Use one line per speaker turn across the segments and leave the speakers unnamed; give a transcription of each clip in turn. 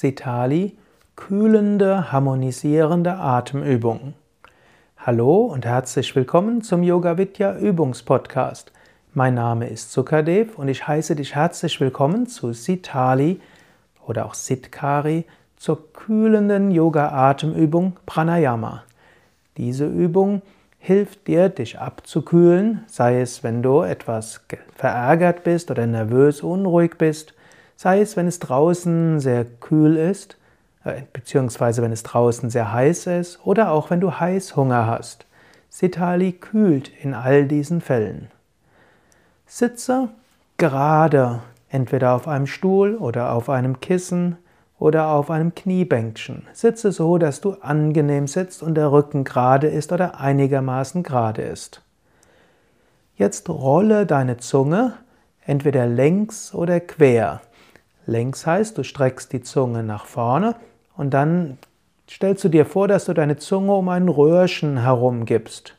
Sitali, kühlende, harmonisierende Atemübung. Hallo und herzlich willkommen zum Yoga Vidya Übungspodcast. Mein Name ist Sukadev und ich heiße dich herzlich willkommen zu Sitali oder auch Sitkari zur kühlenden Yoga-Atemübung Pranayama. Diese Übung hilft dir, dich abzukühlen, sei es, wenn du etwas verärgert bist oder nervös, unruhig bist, sei es, wenn es draußen sehr kühl ist, äh, beziehungsweise wenn es draußen sehr heiß ist oder auch wenn du Heißhunger hast. Sitali kühlt in all diesen Fällen. Sitze gerade, entweder auf einem Stuhl oder auf einem Kissen, oder auf einem Kniebänkchen. Sitze so, dass du angenehm sitzt und der Rücken gerade ist oder einigermaßen gerade ist. Jetzt rolle deine Zunge entweder längs oder quer. Längs heißt, du streckst die Zunge nach vorne und dann stellst du dir vor, dass du deine Zunge um ein Röhrchen herum gibst.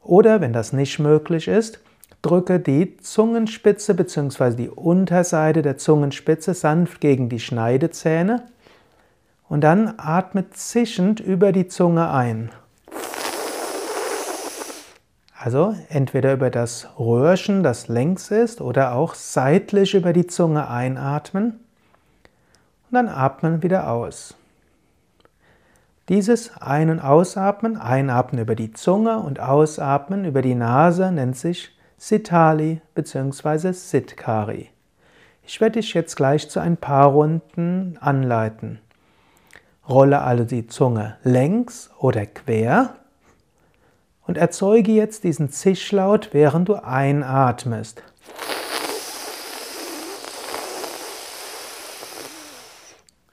Oder wenn das nicht möglich ist, Drücke die Zungenspitze bzw. die Unterseite der Zungenspitze sanft gegen die Schneidezähne und dann atme zischend über die Zunge ein. Also entweder über das Röhrchen, das längs ist, oder auch seitlich über die Zunge einatmen und dann atmen wieder aus. Dieses Ein- und Ausatmen, Einatmen über die Zunge und Ausatmen über die Nase nennt sich Sitali bzw. Sitkari. Ich werde dich jetzt gleich zu ein paar Runden anleiten. Rolle also die Zunge längs oder quer und erzeuge jetzt diesen Zischlaut, während du einatmest.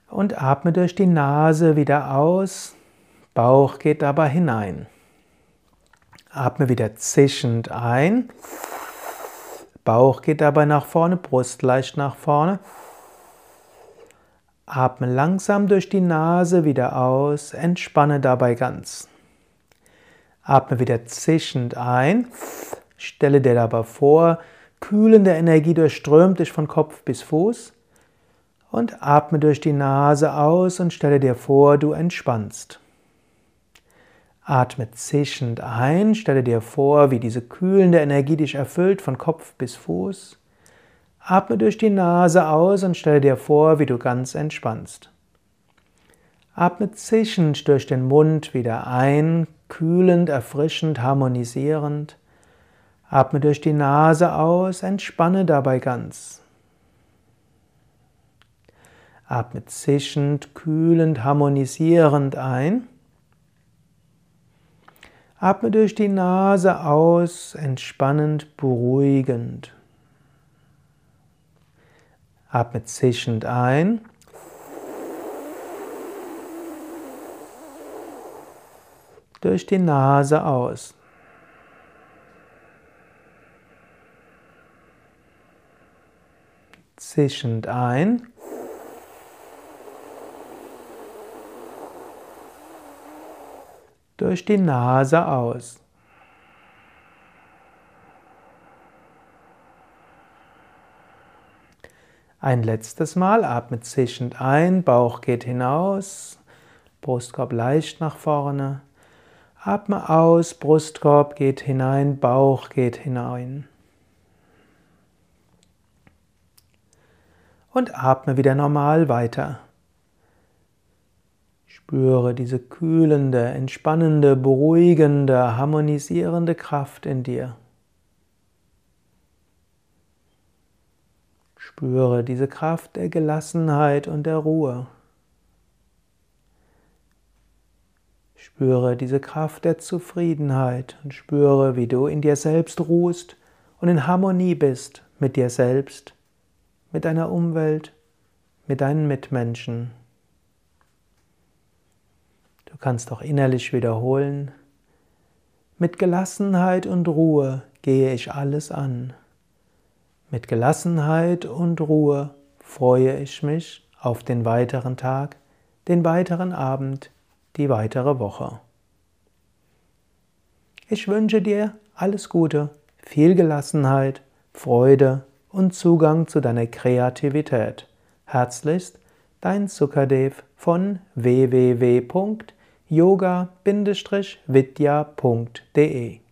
Und atme durch die Nase wieder aus, Bauch geht dabei hinein. Atme wieder zischend ein. Bauch geht dabei nach vorne, Brust leicht nach vorne. Atme langsam durch die Nase wieder aus, entspanne dabei ganz. Atme wieder zischend ein, stelle dir dabei vor, kühlende Energie durchströmt dich von Kopf bis Fuß und atme durch die Nase aus und stelle dir vor, du entspannst. Atme zischend ein, stelle dir vor, wie diese kühlende Energie dich erfüllt von Kopf bis Fuß. Atme durch die Nase aus und stelle dir vor, wie du ganz entspannst. Atme zischend durch den Mund wieder ein, kühlend, erfrischend, harmonisierend. Atme durch die Nase aus, entspanne dabei ganz. Atme zischend, kühlend, harmonisierend ein. Atme durch die Nase aus, entspannend, beruhigend. Atme zischend ein. Durch die Nase aus. Zischend ein. Durch die Nase aus. Ein letztes Mal atme zischend ein, Bauch geht hinaus, Brustkorb leicht nach vorne. Atme aus, Brustkorb geht hinein, Bauch geht hinein. Und atme wieder normal weiter. Spüre diese kühlende, entspannende, beruhigende, harmonisierende Kraft in dir. Spüre diese Kraft der Gelassenheit und der Ruhe. Spüre diese Kraft der Zufriedenheit und spüre, wie du in dir selbst ruhst und in Harmonie bist mit dir selbst, mit deiner Umwelt, mit deinen Mitmenschen. Du kannst auch innerlich wiederholen, mit Gelassenheit und Ruhe gehe ich alles an. Mit Gelassenheit und Ruhe freue ich mich auf den weiteren Tag, den weiteren Abend, die weitere Woche. Ich wünsche dir alles Gute, viel Gelassenheit, Freude und Zugang zu deiner Kreativität. Herzlichst, dein Sukadev von www.yoga-vidya.de